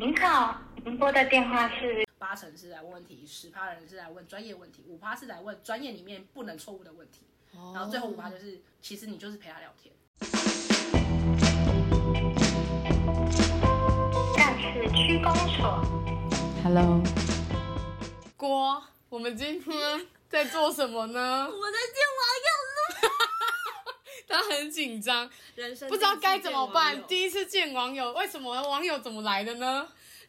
您好，您拨的电话是八成是来问问题，十趴人是来问专业问题，五趴是来问专业里面不能错误的问题，哦、然后最后五趴就是其实你就是陪他聊天。下次区公所，Hello，郭，我们今天在做什么呢？我在见网友了。他很紧张，人生不知道该怎么办。第一次见网友，为什么网友怎么来的呢？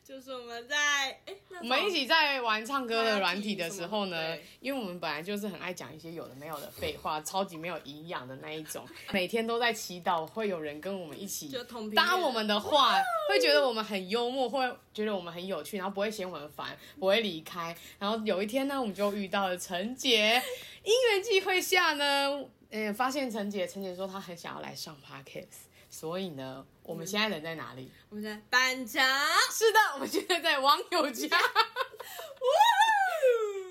就是我们在诶我们一起在玩唱歌的软体的时候呢，因为我们本来就是很爱讲一些有的没有的废话，超级没有营养的那一种，每天都在祈祷会有人跟我们一起搭我们的话，会觉得我们很幽默，会觉得我们很有趣，然后不会嫌我们烦，不会离开。然后有一天呢，我们就遇到了陈杰，因缘际会下呢。嗯，发现陈杰，陈杰说他很想要来上 podcast，所以呢，我们现在人在哪里？我们在板桥。是的，我们现在在网友家。哇！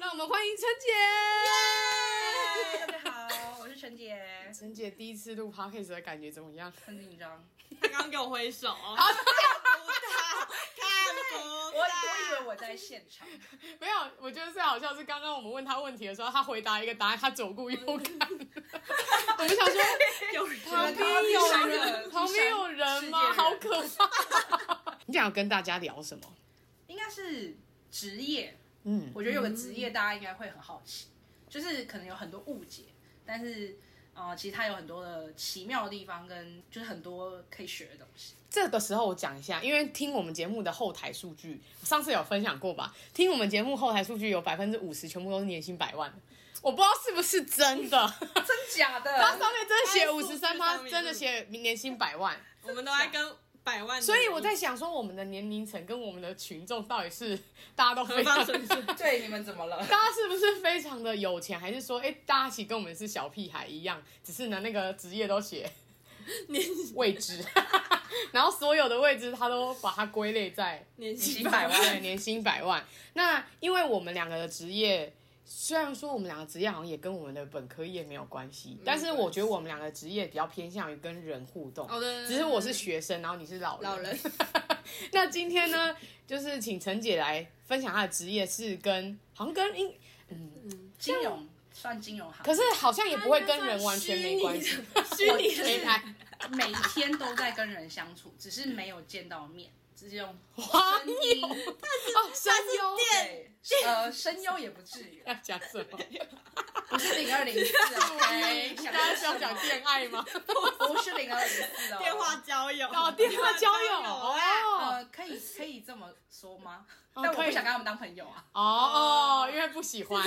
让我们欢迎陈姐。大家好，我是陈姐。陈姐第一次录 podcast 的感觉怎么样？很紧张。她刚刚给我挥手。我我以为我在现场，没有。我觉得最好笑是刚刚我们问他问题的时候，他回答一个答案，他左顾右看。我们想说，有人旁边有人，旁边有人吗？好可怕！你想要跟大家聊什么？应该是职业。嗯，我觉得有个职业大家应该会很好奇，就是可能有很多误解，但是。啊、呃，其实它有很多的奇妙的地方，跟就是很多可以学的东西。这个时候我讲一下，因为听我们节目的后台数据，上次有分享过吧？听我们节目后台数据有百分之五十全部都是年薪百万，我不知道是不是真的，真假的？它上面真的写五十三，趴真的写年薪百万，我们都爱跟。百万，所以我在想说，我们的年龄层跟我们的群众到底是大家都非常对你们怎么了？大家是不是非常的有钱，还是说，哎、欸，大家其实跟我们是小屁孩一样，只是呢那个职业都写 年未知，然后所有的位置他都把它归类在年薪百万，年薪百万。那因为我们两个的职业。虽然说我们两个职业好像也跟我们的本科业没有关系，但是我觉得我们两个职业比较偏向于跟人互动。好的，只是我是学生，然后你是老人。老人。那今天呢，就是请陈姐来分享她的职业是跟，好像跟嗯嗯金融算金融行，可是好像也不会跟人完全没关系。虚拟的台，每天都在跟人相处，只是没有见到面。直接用声优哦，声优对，呃，声优也不至于。要讲什么？不是零二零四，OK？大家是要讲恋爱吗？不是零二零四哦，电话交友哦，电话交友哦，呃，可以可以这么说吗？但我不想跟他们当朋友啊。哦哦，因为不喜欢。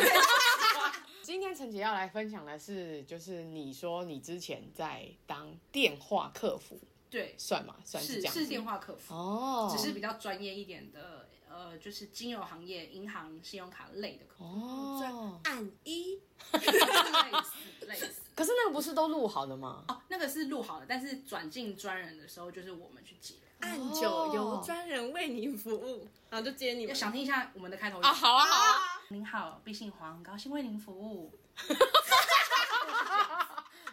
今天陈姐要来分享的是，就是你说你之前在当电话客服。对，算嘛，算是这样，是电话客服哦，只是比较专业一点的，呃，就是金融行业、银行、信用卡类的客服哦，按一，类似类似。可是那个不是都录好的吗？哦，那个是录好的，但是转进专人的时候，就是我们去接，按九由专人为您服务，然后就接你们。想听一下我们的开头啊？好啊，好啊。您好，敝姓黄，高兴为您服务。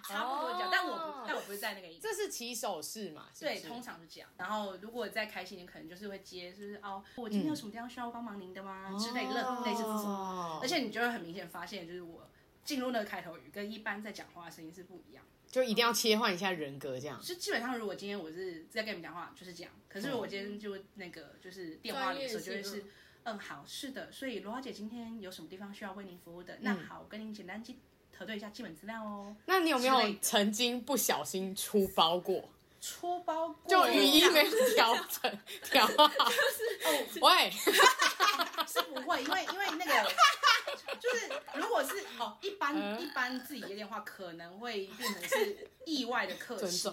差不多讲，但我不，但我不是在那个意思。这是起手式嘛？对，通常是这样。然后如果再开心点，可能就是会接，就是哦，我今天有什么地方需要帮忙您的吗？之类的，类似这种。而且你就会很明显发现，就是我进入那个开头语，跟一般在讲话的声音是不一样。就一定要切换一下人格，这样。就基本上，如果今天我是在跟你们讲话，就是这样。可是我今天就那个，就是电话里的时候，就会是，嗯，好，是的。所以罗小姐今天有什么地方需要为您服务的？那好，我跟您简单记。核对一下基本资料哦。那你有没有曾经不小心出包过？出包过就语音没有调整，调好就是喂，是不会，因为因为那个 就是如果是哦一般、嗯、一般自己接电话可能会变成是意外的客气，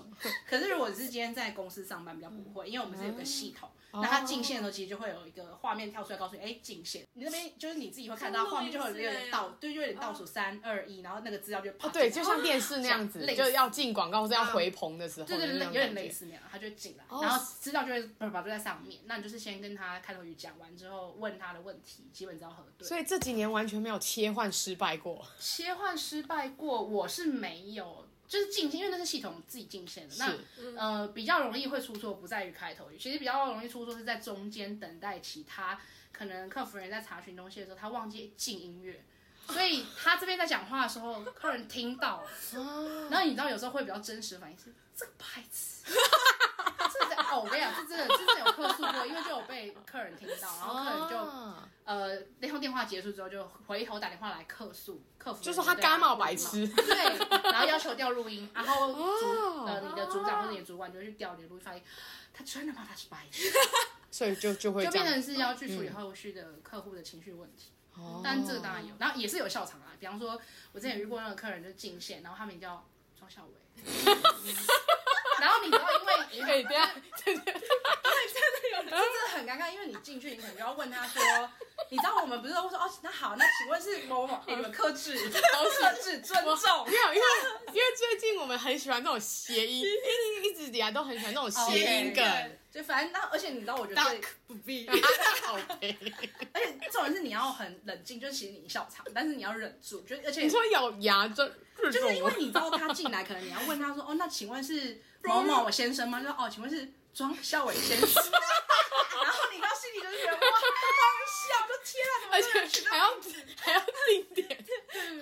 可是如果是今天在公司上班比较不会，因为我们是有个系统。嗯那他进线的时候，其实就会有一个画面跳出来，告诉你，哎，进线。你那边就是你自己会看到画面，就会有点倒，对，就有点倒数三二一，然后那个资料就跑。对，就像电视那样子，就要进广告或者要回棚的时候，对对对，有点类似那样，他就进来，然后资料就会叭叭就在上面。那你就是先跟他开头语讲完之后，问他的问题，基本上核对。所以这几年完全没有切换失败过。切换失败过，我是没有。就是进线，因为那是系统自己进线的。那呃比较容易会出错，不在于开头语，其实比较容易出错是在中间等待其他可能客服人在查询东西的时候，他忘记进音乐，所以他这边在讲话的时候，客人听到，然后你知道有时候会比较真实的反应是这个牌 子。哦，我跟你讲，这真的，是真的有客诉过，因为就有被客人听到，然后客人就、啊、呃那通电话结束之后，就回头打电话来客诉，客服就说他干冒白痴，对，然后要求调录音，然后主呃你的组长或者你的主管就去调你的录音，发现他真的骂他是白痴，所以就就会就变成是要去处理后续的客户的情绪问题，嗯、但这个当然有，然后也是有笑场啊，比方说我之前遇过那个客人就进线，然后他名叫庄孝伟。然后你知道，因为哎，对啊，真的，真的有，真的很尴尬，因为你进去，你可能就要问他说，你知道我们不是都说哦，那好，那请问是某某，你们克制，克制，尊重，没有，因为因为最近我们很喜欢那种谐音，一直以来都很喜欢那种谐音梗，就反正那，而且你知道，我觉得不必，好而且重点是你要很冷静，就是其实你笑场，但是你要忍住，就而且你说咬牙就就是因为你知道他进来，可能你要问他说，哦，那请问是。某某先生吗？就说哦，请问是庄孝伟先生？然后你到心里就是觉得哇，好笑，就天啊，怎么而且还要还要定点，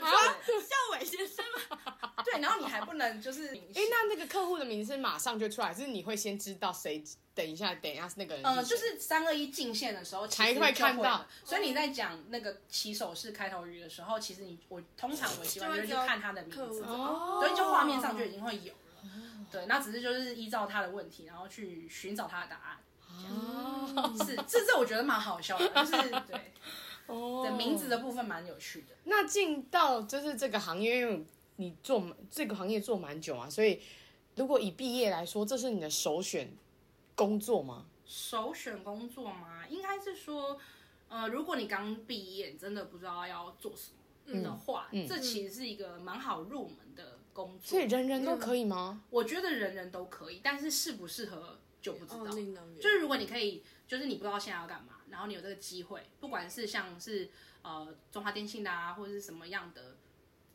啊，孝伟先生吗？对，然后你还不能就是，哎，那那个客户的名字马上就出来，是你会先知道谁？等一下，等一下是那个人。呃，就是三二一进线的时候才会看到，所以你在讲那个起手式开头语的时候，其实你我通常我习惯就是去看他的名字，所以就画面上就已经会有。对，那只是就是依照他的问题，然后去寻找他的答案。哦，是，这这我觉得蛮好笑的，就是对，哦，的名字的部分蛮有趣的。那进到就是这个行业，因为你做这个行业做蛮久啊，所以如果以毕业来说，这是你的首选工作吗？首选工作吗？应该是说，呃，如果你刚毕业，真的不知道要做什么的话，嗯，这其实是一个蛮好入门的。工作，所以人人都可以吗？我觉得人人都可以，但是适不适合就不知道。就是如果你可以，就是你不知道现在要干嘛，然后你有这个机会，不管是像是呃中华电信的啊，或者是什么样的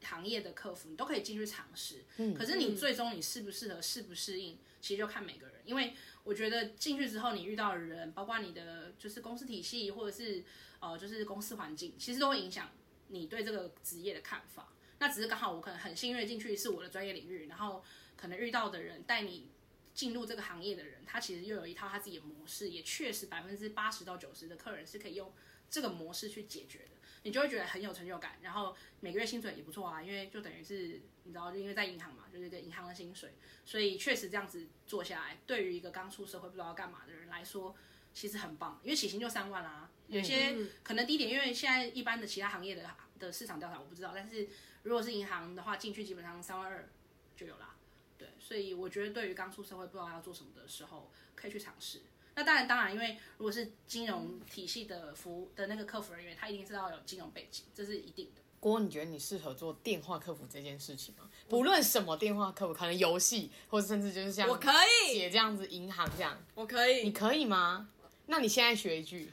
行业的客服，你都可以进去尝试。嗯，可是你最终你适不适合、适不适应，其实就看每个人。因为我觉得进去之后，你遇到的人，包括你的就是公司体系，或者是呃就是公司环境，其实都会影响你对这个职业的看法。那只是刚好我可能很幸运进去是我的专业领域，然后可能遇到的人带你进入这个行业的人，他其实又有一套他自己的模式，也确实百分之八十到九十的客人是可以用这个模式去解决的，你就会觉得很有成就感，然后每个月薪水也不错啊，因为就等于是你知道，就因为在银行嘛，就是一个银行的薪水，所以确实这样子做下来，对于一个刚出社会不知道要干嘛的人来说，其实很棒，因为起薪就三万啦、啊，有些可能低点，因为现在一般的其他行业的的市场调查我不知道，但是。如果是银行的话，进去基本上三万二就有啦。对，所以我觉得对于刚出社会不知道要做什么的时候，可以去尝试。那当然，当然，因为如果是金融体系的服务的那个客服人员，他一定是要有金融背景，这是一定的。郭，你觉得你适合做电话客服这件事情吗？不论什么电话客服，可能游戏，或者甚至就是像我可以姐这样子，银行这样，我可以，你可以吗？那你现在学一句。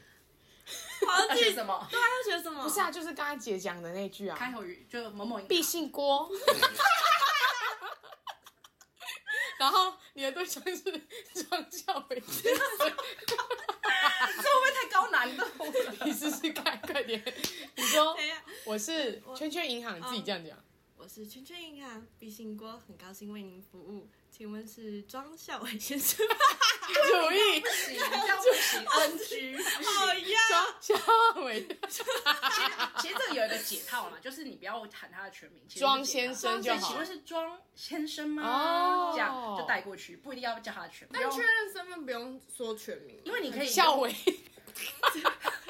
要学什么？对啊，要学什么？不是啊，就是刚才姐讲的那句啊，开口语就某某必姓郭。然后你的对象是庄孝伟先生，这会不会太高难度？你试试看，快点。你说，我是圈圈银行，你自己这样讲。我是圈圈银行，毕姓郭，很高兴为您服务。请问是庄孝伟先生吗？主意 不行，不行，NG。好呀，庄孝伟。其实其实这个有一个解套嘛，就是你不要喊他的全名，庄先生就好。请问是庄先生吗？哦，这样就带过去，不一定要叫他的全名。但确认身份不用说全名，因为你可以孝伟。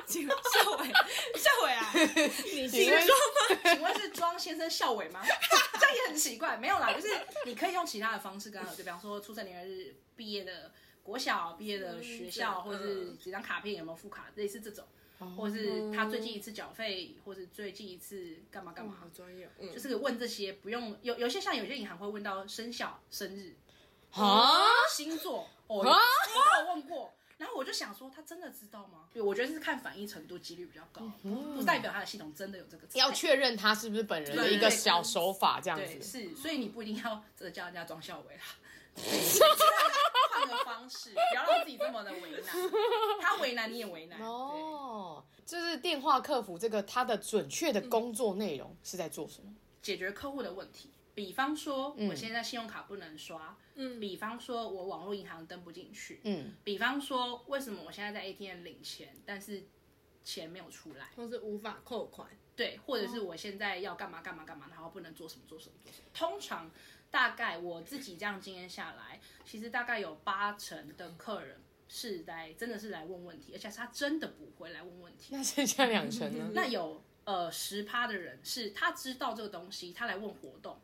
请问孝伟，孝伟啊，你姓庄吗？请问是庄先生校委吗？这样也很奇怪，没有啦，就是你可以用其他的方式跟他，就比方说出生年月日、毕业的国小、毕业的学校，或者是几张卡片有没有副卡，类似这种，或者是他最近一次缴费，或是最近一次干嘛干嘛。好专业，就是问这些，不用有有些像有些银行会问到生肖、生日啊、星座，哦我有问过。然后我就想说，他真的知道吗？对，我觉得是看反应程度，几率比较高，不代表他的系统真的有这个。要确认他是不是本人的一个小手法，这样子。是，所以你不一定要真的叫人家庄孝伟啦。换个方式，不要让自己这么的为难。他为难你也为难。哦，就是电话客服这个，他的准确的工作内容是在做什么？解决客户的问题。比方说，我现在信用卡不能刷。嗯。比方说，我网络银行登不进去。嗯。比方说，为什么我现在在 ATM 领钱，但是钱没有出来，或是无法扣款？对，或者是我现在要干嘛干嘛干嘛，然后不能做什么做什么做什么。通常，大概我自己这样经验下来，其实大概有八成的客人是来真的是来问问题，而且是他真的不会来问问题。那剩下两成呢？那有呃十趴的人是他知道这个东西，他来问活动。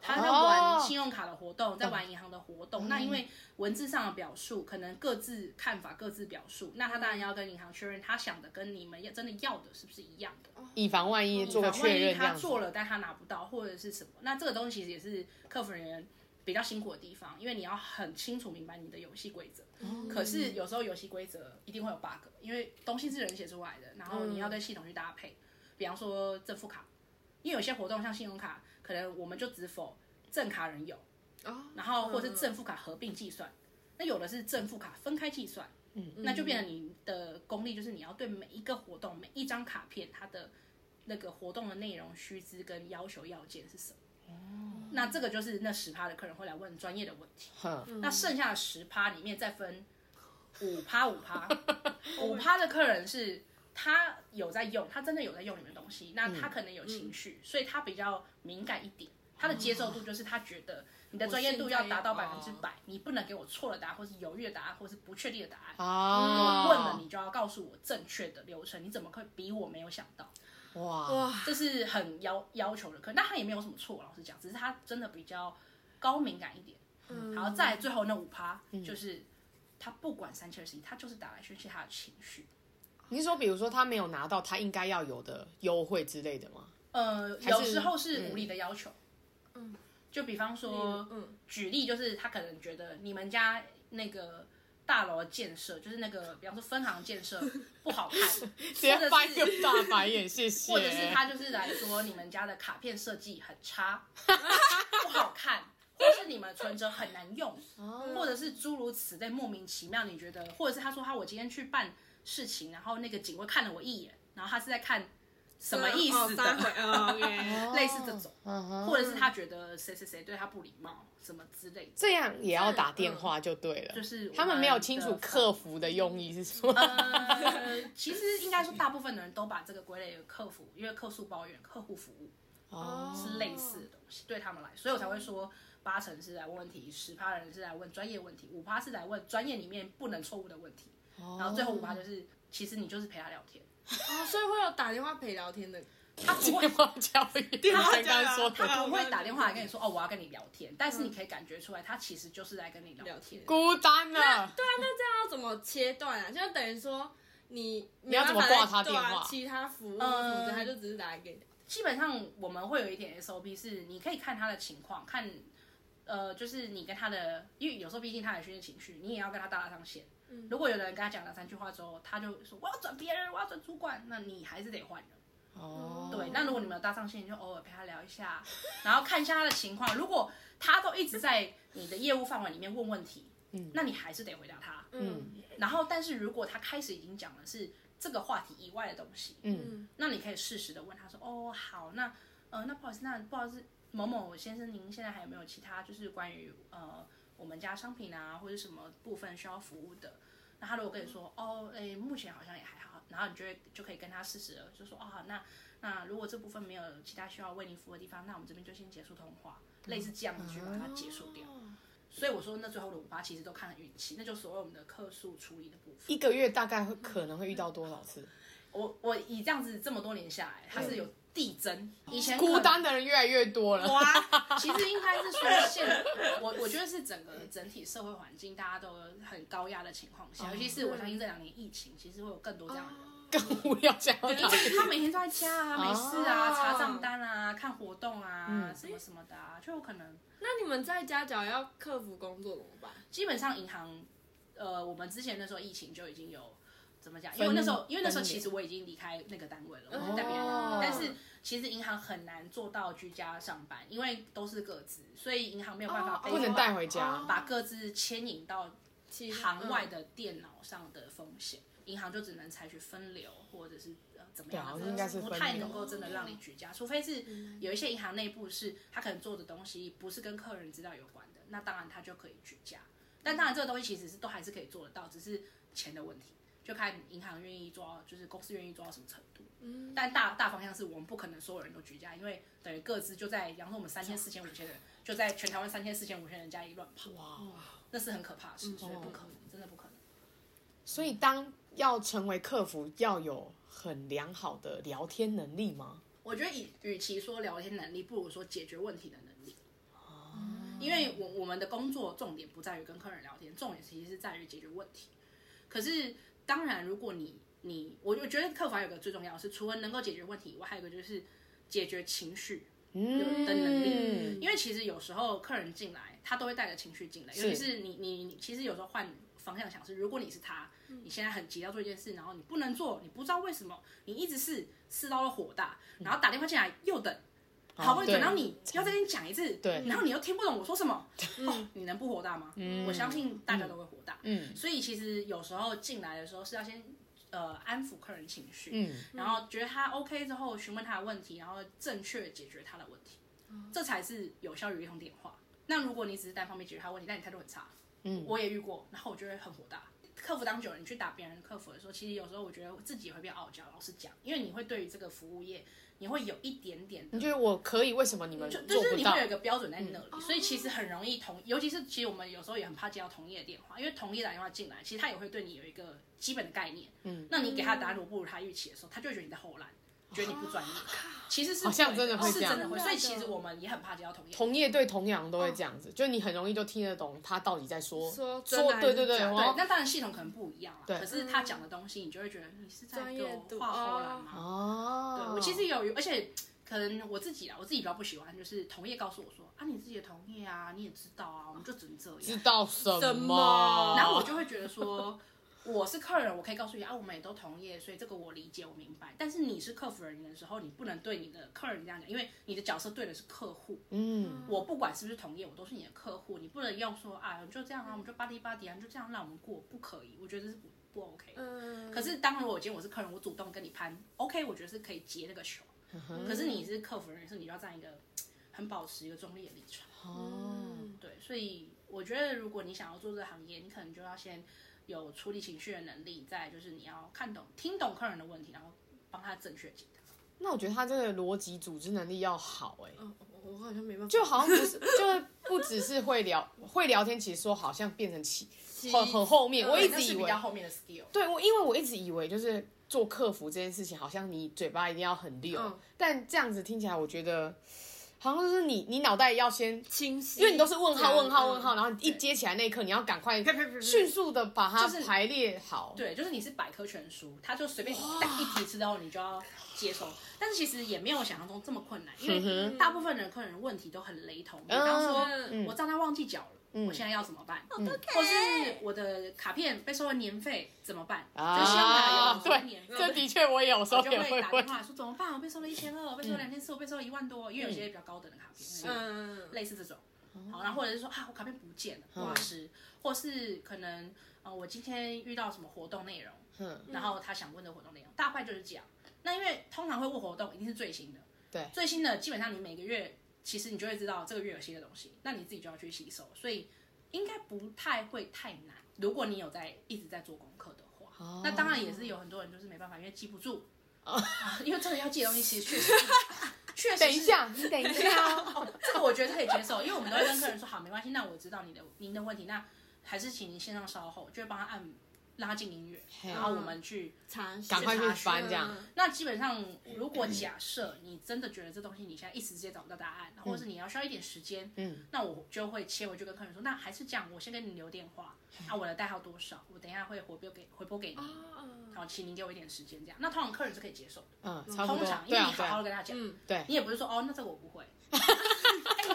他在玩信用卡的活动，在玩银行的活动。那因为文字上的表述可能各自看法、各自表述，那他当然要跟银行确认，他想的跟你们要真的要的是不是一样的，以防万一做个确认。万一他做了，但他拿不到或者是什么，那这个东西其实也是客服人员比较辛苦的地方，因为你要很清楚明白你的游戏规则。可是有时候游戏规则一定会有 bug，因为东西是人写出来的，然后你要跟系统去搭配。比方说正副卡，因为有些活动像信用卡。可能我们就只否正卡人有，哦然后或是正副卡合并计算，那有的是正副卡分开计算，嗯，那就变成你的功力就是你要对每一个活动每一张卡片它的那个活动的内容须知跟要求要件是什么，哦，那这个就是那十趴的客人会来问专业的问题，那剩下的十趴里面再分五趴五趴，五趴的客人是。他有在用，他真的有在用你们东西，那他可能有情绪，嗯、所以他比较敏感一点。他的接受度就是他觉得你的专业度要达到百分之百，你不能给我错了答案，或是犹豫的答案，或是不确定的答案。哦、我问了，你就要告诉我正确的流程。你怎么可以比我没有想到？哇哇，这是很要要求的。可那他也没有什么错，老实讲，只是他真的比较高敏感一点。嗯，然后再最后那五趴，就是他不管三七二十一，他就是打来宣泄他的情绪。你是说，比如说他没有拿到他应该要有的优惠之类的吗？呃，有时候是无理的要求。嗯，就比方说，嗯，举例就是他可能觉得你们家那个大楼的建设，就是那个比方说分行建设 不好看，直接翻个大白眼，谢谢。或者是他就是来说你们家的卡片设计很差，不好看，或是你们存折很难用，或者是诸如此类莫名其妙，你觉得，或者是他说他我今天去办。事情，然后那个警卫看了我一眼，然后他是在看什么意思的？类似这种，或者是他觉得谁谁谁对他不礼貌，什么之类的，这样也要打电话就对了。就是他们没有清楚客服的用意是什么。呃，其实应该说大部分的人都把这个归类为客服，因为客诉抱怨、客户服务哦是类似的东西，对他们来，所以我才会说八成是来问问题，十趴人是来问专业问题，五趴是来问专业里面不能错误的问题。然后最后五趴就是，其实你就是陪他聊天，哦，所以会有打电话陪聊天的，他不会教育，他刚刚说他不会打电话来跟你说哦，我要跟你聊天，但是你可以感觉出来，他其实就是在跟你聊天，孤单了。对啊，那这样要怎么切断啊？就等于说你你要怎么挂他电话？其他服务什么他就只是打来给你。基本上我们会有一点 SOP，是你可以看他的情况，看呃，就是你跟他的，因为有时候毕竟他有宣泄情绪，你也要跟他搭上线。如果有的人跟他讲两三句话之后，他就说我要转别人，我要转主管，那你还是得换人。哦，对。那如果你们有搭上线，就偶尔陪他聊一下，然后看一下他的情况。如果他都一直在你的业务范围里面问问题，嗯，那你还是得回答他。嗯。然后，但是如果他开始已经讲的是这个话题以外的东西，嗯，那你可以适时的问他说，哦，好，那呃，那不好意思，那不好意思，某某先生，您现在还有没有其他就是关于呃。我们家商品啊，或者什么部分需要服务的，那他如果跟你说，哦，哎，目前好像也还好，然后你就会就可以跟他试试了，就说，哦，那那如果这部分没有其他需要为您服务的地方，那我们这边就先结束通话，类似这样子去把它结束掉。所以我说，那最后的五八其实都看运气，那就所谓我们的客诉处理的部分。一个月大概会可能会遇到多少次？我我以这样子这么多年下来，它是有。递增，以前孤单的人越来越多了。哇，其实应该是说现，我我觉得是整个整体社会环境大家都很高压的情况下，尤其是我相信这两年疫情，其实会有更多这样的人更无聊这样。因为他每天都在家啊，没事啊，查账单啊，看活动啊，什么什么的啊，就有可能。那你们在家假如要克服工作怎么办？基本上银行呃，我们之前那时候疫情就已经有怎么讲？因为那时候，因为那时候其实我已经离开那个单位了，我在别人单位，但是其实银行很难做到居家上班，因为都是各自，所以银行没有办法不能带回家，把各自牵引到行外的电脑上的风险，银行就只能采取分流或者是呃怎么样，应该是不太能够真的让你居家，除非是有一些银行内部是他可能做的东西不是跟客人资料有关的，那当然他就可以居家。但当然，这个东西其实是都还是可以做得到，只是钱的问题，就看银行愿意做到，就是公司愿意做到什么程度。嗯。但大大方向是我们不可能所有人都居家，因为等于各自就在，比方说我们三千、四千、五千人，就在全台湾三千、四千、五千人家里乱跑。哇。那是很可怕的事，所以不可能，真的不可能。所以，当要成为客服，要有很良好的聊天能力吗？我觉得，与与其说聊天能力，不如说解决问题的能力。因为我我们的工作重点不在于跟客人聊天，重点其实是在于解决问题。可是当然，如果你你我我觉得客服还有个最重要的是，除了能够解决问题以外，还有一个就是解决情绪的能力。嗯、因为其实有时候客人进来，他都会带着情绪进来，尤其是你你你，其实有时候换方向想是，如果你是他，你现在很急要做一件事，然后你不能做，你不知道为什么，你一直是试到了火大，然后打电话进来又等。好不容易等到你要再跟你讲一次，对，然后你又听不懂我说什么，哦，你能不火大吗？嗯，我相信大家都会火大。嗯，所以其实有时候进来的时候是要先呃安抚客人情绪，嗯，然后觉得他 OK 之后询问他的问题，然后正确解决他的问题，这才是有效于一通电话。那如果你只是单方面解决他问题，那你态度很差，嗯，我也遇过，然后我就会很火大。客服当久了，你去打别人客服的时候，其实有时候我觉得我自己也会变傲娇。老实讲，因为你会对于这个服务业。你会有一点点，你觉得我可以？为什么你们做不到？就是你会有一个标准在那里，嗯、所以其实很容易同，尤其是其实我们有时候也很怕接到同业的电话，因为同业打电话进来，其实他也会对你有一个基本的概念。嗯，那你给他答案如果不如他预期的时候，他就会觉得你在后烂。觉得你不专业，其实是好像真的会这样，是真的会，所以其实我们也很怕接到同业。同业对同样都会这样子，就你很容易就听得懂他到底在说说说，对对对对。那当然系统可能不一样了，可是他讲的东西，你就会觉得你是在给我画唬烂吗？哦，对我其实有，而且可能我自己啦，我自己比较不喜欢，就是同业告诉我说啊，你自己的同业啊，你也知道啊，我们就只能这样。知道什么？然后我就会觉得说。我是客人，我可以告诉你啊，我们也都同业，所以这个我理解，我明白。但是你是客服人员的时候，你不能对你的客人这样讲，因为你的角色对的是客户。嗯，我不管是不是同业，我都是你的客户，你不能用说啊，就这样啊，我们就巴迪巴迪啊，就这样让我们过，不可以，我觉得这是不不 OK。嗯。可是当如果今天我是客人，我主动跟你攀，OK，我觉得是可以接那个球。可是你是客服人员，是你要站一个很保持一个中立的立场。哦。对，所以我觉得如果你想要做这个行业，你可能就要先。有处理情绪的能力，再就是你要看懂、听懂客人的问题，然后帮他正确解答。那我觉得他这个逻辑组织能力要好哎、欸。嗯，我好像没办法。就好像不是，就是不只是会聊会聊天，其实说好像变成起很很后面。我一直以为比较后面的 skill。对，我因为我一直以为就是做客服这件事情，好像你嘴巴一定要很溜。嗯、但这样子听起来，我觉得。好像就是你，你脑袋要先清晰，因为你都是问号、问号、问号，然后一接起来那一刻，你要赶快迅速的把它排列好。对，就是你是百科全书，他就随便带一提示之后，你就要接收。但是其实也没有想象中这么困难，因为大部分人客人问题都很雷同。比方说，我账单忘记缴了。我现在要怎么办？或是我的卡片被收了年费怎么办？就信用卡有收年费，这的确我有时候也会打电话说怎么办？我被收了一千二，我被收了两千四，我被收了一万多，因为有些比较高等的卡片，嗯，类似这种。好，然后或者是说啊，我卡片不见了，挂失，或是可能呃，我今天遇到什么活动内容，嗯，然后他想问的活动内容，大概就是这样。那因为通常会问活动，一定是最新的，对，最新的基本上你每个月。其实你就会知道这个月有新的东西，那你自己就要去吸收，所以应该不太会太难。如果你有在一直在做功课的话，哦、那当然也是有很多人就是没办法，因为记不住。哦啊、因为真的要记的东西，其实确实 确实。等一下，你等一下、哦，这个我觉得可以接受，因为我们都会跟客人说好，没关系，那我知道你的您的问题，那还是请您线上稍后，就会帮他按。让他进音乐，然后我们去查，赶快去翻这样。那基本上，如果假设你真的觉得这东西你现在一时之间找不到答案，或者是你要需要一点时间，嗯，那我就会切回去跟客人说，那还是这样，我先跟你留电话，啊，我的代号多少，我等一下会回拨给回拨给你，好，请您给我一点时间这样。那通常客人是可以接受的，嗯，通常因为你好好的跟他讲，嗯，对，你也不是说哦，那这个我不会。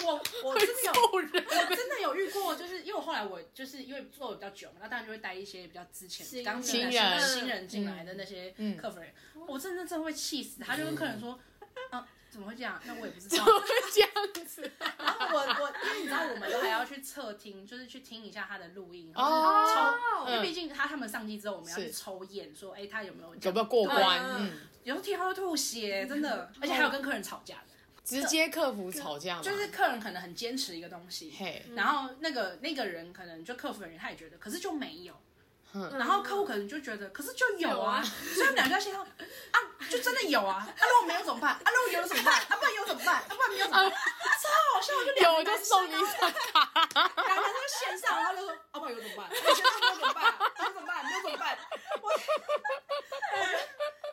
哎，我我真的有，我真的有遇过，就是因为我后来我就是因为做的比较久嘛，那当然就会带一些比较之前刚进来新人进来的那些客服人，我真的真的会气死，他就跟客人说，啊。怎么会这样？那我也不知道。怎么会这样子？然后我我，因为你知道，我们都还要去侧听，就是去听一下他的录音，哦，抽，因为毕竟他他们上机之后，我们要去抽验，说，哎，他有没有有没有过关？嗯，有时候听他会吐血，真的，而且还有跟客人吵架的，直接客服吵架，就是客人可能很坚持一个东西，嘿，然后那个那个人可能就客服人员他也觉得，可是就没有。然后客户可能就觉得，可是就有啊，所以他们两个要先说啊，就真的有啊，啊如果没有怎么办？啊如果有怎么办？啊不然有怎么办？啊不然没有怎么办？超好笑，就两个人送你一张卡，两个人在线上，然后就说啊不然有怎么办？没有怎么办？有怎么办？没有怎么办？我，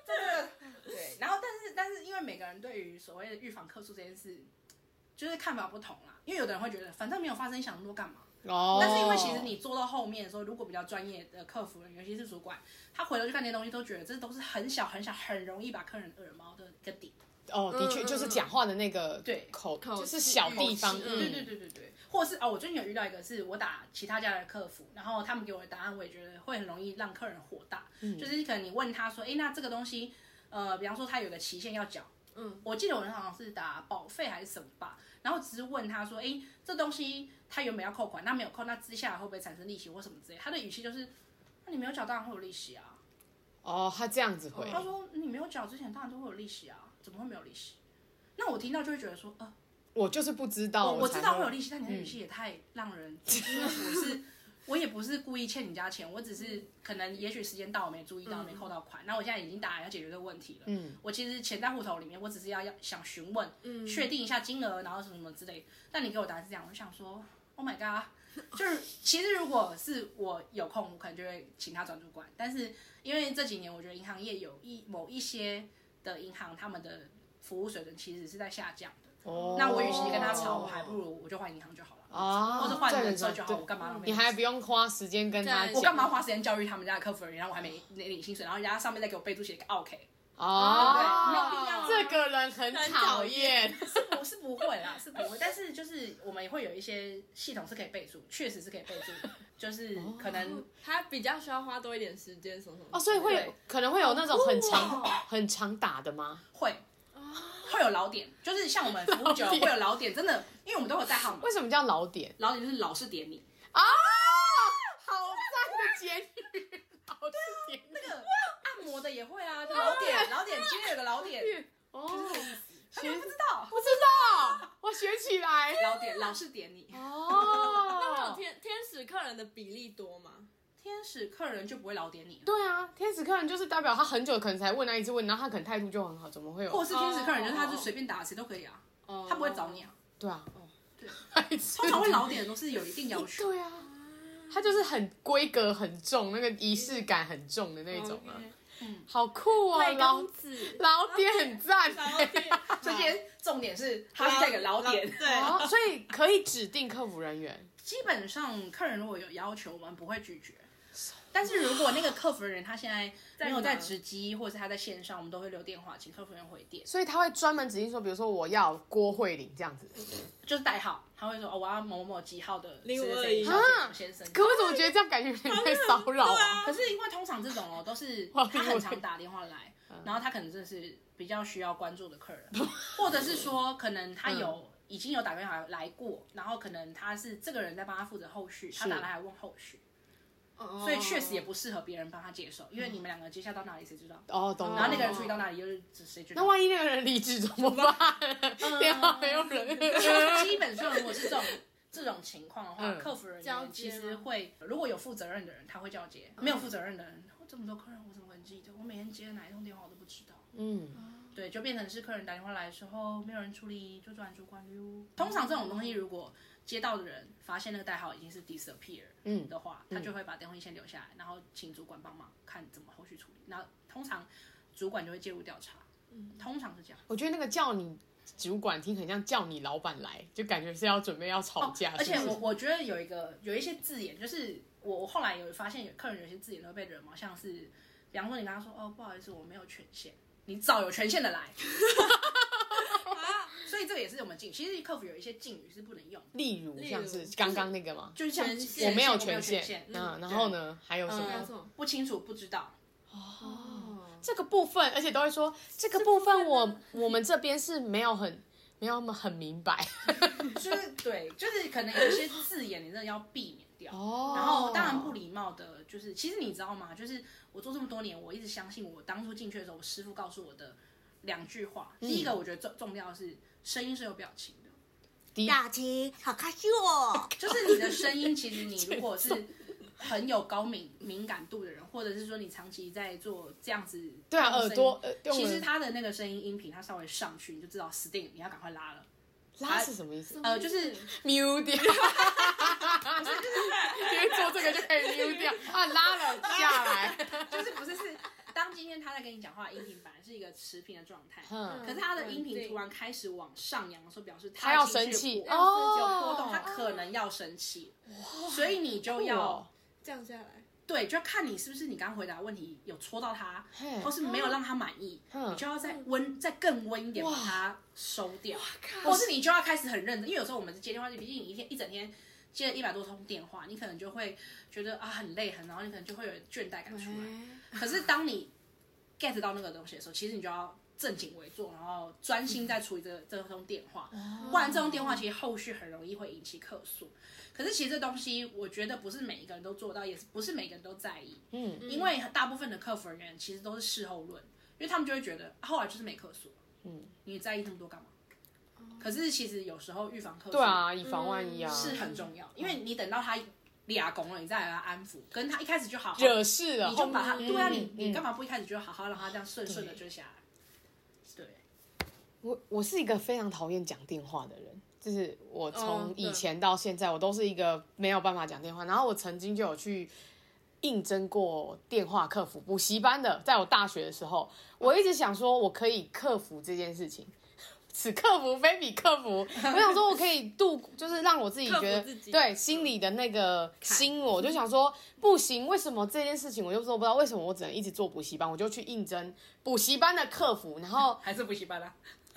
真的对，然后但是但是因为每个人对于所谓的预防客诉这件事，就是看法不同啦，因为有的人会觉得反正没有发生，想那么多干嘛？哦，但是因为其实你做到后面的时候，如果比较专业的客服人员，尤其是主管，他回头去看这些东西，都觉得这都是很小很小，很容易把客人耳毛的一个点。哦，的确，就是讲话的那个对口，就是小地方。对对对对对，或者是哦，我最近有遇到一个，是我打其他家的客服，然后他们给我的答案，我也觉得会很容易让客人火大。嗯，就是可能你问他说，哎，那这个东西，呃，比方说他有个期限要缴，嗯，我记得我好像是打保费还是什么吧。然后只是问他说：“哎，这东西他原本要扣款，那没有扣，那之下来会不会产生利息或什么之类？”他的语气就是：“那你没有缴，当然会有利息啊。”哦，他这样子回。他说：“你没有缴之前，当然都会有利息啊，怎么会没有利息？”那我听到就会觉得说：“呃，我就是不知道。我”我知道会有利息，但你的语气也太让人，我是。我也不是故意欠你家钱，我只是可能也许时间到我没注意到，没扣到款。那、嗯、我现在已经打来要解决这个问题了。嗯，我其实钱在户头里面，我只是要要想询问，嗯，确定一下金额，然后什么什么之类。但你给我答案是这样，我就想说，Oh my god，就是其实如果是我有空，我可能就会请他转主管。但是因为这几年我觉得银行业有一某一些的银行，他们的服务水准其实是在下降的。哦，那我与其跟他吵，我还我就换银行就好了。哦，或者换人车就好，我干嘛？你还不用花时间跟他，我干嘛花时间教育他们家的客服人员，然后我还没领薪水，然后人家上面再给我备注写个 OK。哦，对，没有必要。这个人很讨厌，是不？是不会啦，是不会。但是就是我们也会有一些系统是可以备注，确实是可以备注，就是可能他比较需要花多一点时间什么什么。哦，所以会可能会有那种很长很长打的吗？会。会有老点，就是像我们服务久了会有老点，真的，因为我们都有代号嘛。为什么叫老点？老点就是老是点你啊，好赞的监狱，老是点。那个按摩的也会啊，就老点，老点，今天有个老点 哦，学不知道，不知道，我学起来。老点，老是点你哦。那天天使客人的比例多吗？天使客人就不会老点你。对啊，天使客人就是代表他很久可能才问那一次问，然后他可能态度就很好，怎么会有？或者是天使客人，就是他就随便打谁都可以啊，他不会找你啊。对啊，哦对，通常会老点的都是有一定要求。对啊，他就是很规格很重，那个仪式感很重的那种啊。嗯，好酷哦，老子老点很赞。老点，这边 重点是他是这个老点，对，所以可以指定客服人员。基本上客人如果有要求，我们不会拒绝。但是如果那个客服人员他现在没有在值机，或者是他在线上，我们都会留电话，请客服人员回电。所以他会专门指定说，比如说我要郭慧玲这样子，就是代号，他会说哦，我要某某几号的零二一先生。可我怎么觉得这样感觉有点被骚扰啊？可是因为通常这种哦，都是他很常打电话来，然后他可能真的是比较需要关注的客人，或者是说可能他有已经有打电话来过，然后可能他是这个人在帮他负责后续，他打来还问后续。所以确实也不适合别人帮他接手，因为你们两个接下到哪里谁知道？哦，懂。然后那个人处理到哪里又是谁知道？那万一那个人离职怎么办？电话没有人。基本上如果是这种这种情况的话，客服人员其实会，如果有负责任的人他会交接，没有负责任的人，我这么多客人我怎么会记得？我每天接哪一通电话我都不知道。嗯，对，就变成是客人打电话来的时候没有人处理，就转主管哟。通常这种东西如果。接到的人发现那个代号已经是 disappear 嗯的话，嗯、他就会把电话线留下来，然后请主管帮忙看怎么后续处理。那通常主管就会介入调查，嗯，通常是这样。我觉得那个叫你主管听很像叫你老板来，就感觉是要准备要吵架。而且我我觉得有一个有一些字眼，就是我我后来有发现有客人有些字眼都会被惹毛，像是比方说你跟他说哦不好意思我没有权限，你找有权限的来。所 所以这个也是我们禁。其实客服有一些禁语是不能用，例如像是刚刚那个嘛，就是像我没有权限，嗯，然后呢还有什么？不清楚，不知道。哦，这个部分，而且都会说这个部分我我们这边是没有很没有那么很明白，就是 对，就是可能有一些字眼你真的要避免掉。哦，然后当然不礼貌的，就是其实你知道吗？就是我做这么多年，我一直相信我当初进去的时候，我师傅告诉我的两句话。第一个我觉得重重要的是声音是有表情的，表情好开心哦，就是你的声音，其实你 如果是。很有高敏敏感度的人，或者是说你长期在做这样子，对啊，耳朵，其实他的那个声音音频，他稍微上去，你就知道死定了，你要赶快拉了。拉是什么意思？呃，就是 mute 掉，因为做这个就可以 mute 掉。啊，拉了下来，就是不是是当今天他在跟你讲话，音频本来是一个持平的状态，嗯，可是他的音频突然开始往上扬的时候，表示他要生气，哦，有波动，他可能要生气，所以你就要。降下来，对，就要看你是不是你刚刚回答的问题有戳到他，或是没有让他满意，你就要再温，再更温一点把它收掉，或是你就要开始很认真，因为有时候我们接电话，毕竟你一天一整天接了一百多通电话，你可能就会觉得啊很累很，然后你可能就会有倦怠感出来。可是当你 get 到那个东西的时候，其实你就要正襟危坐，然后专心在处理这这通电话，不然这通电话其实后续很容易会引起客诉。可是其实这东西，我觉得不是每一个人都做到，也是不是每个人都在意。嗯，因为大部分的客服人员其实都是事后论，因为他们就会觉得后来就是没客诉。嗯，你在意那么多干嘛？可是其实有时候预防客诉，对啊，以防万一啊，是很重要。因为你等到他俩拱了，你再来安抚，跟他一开始就好好惹事了，你就把他对啊，你你干嘛不一开始就好好让他这样顺顺的就下来？对，我我是一个非常讨厌讲电话的人。就是我从以前到现在，我都是一个没有办法讲电话。然后我曾经就有去应征过电话客服补习班的，在我大学的时候，我一直想说我可以克服这件事情，此客服非彼客服。我想说我可以度，就是让我自己觉得对心里的那个心，我就想说不行，为什么这件事情我又做不到？为什么我只能一直做补习班？我就去应征补习班的客服，然后还是补习班啊。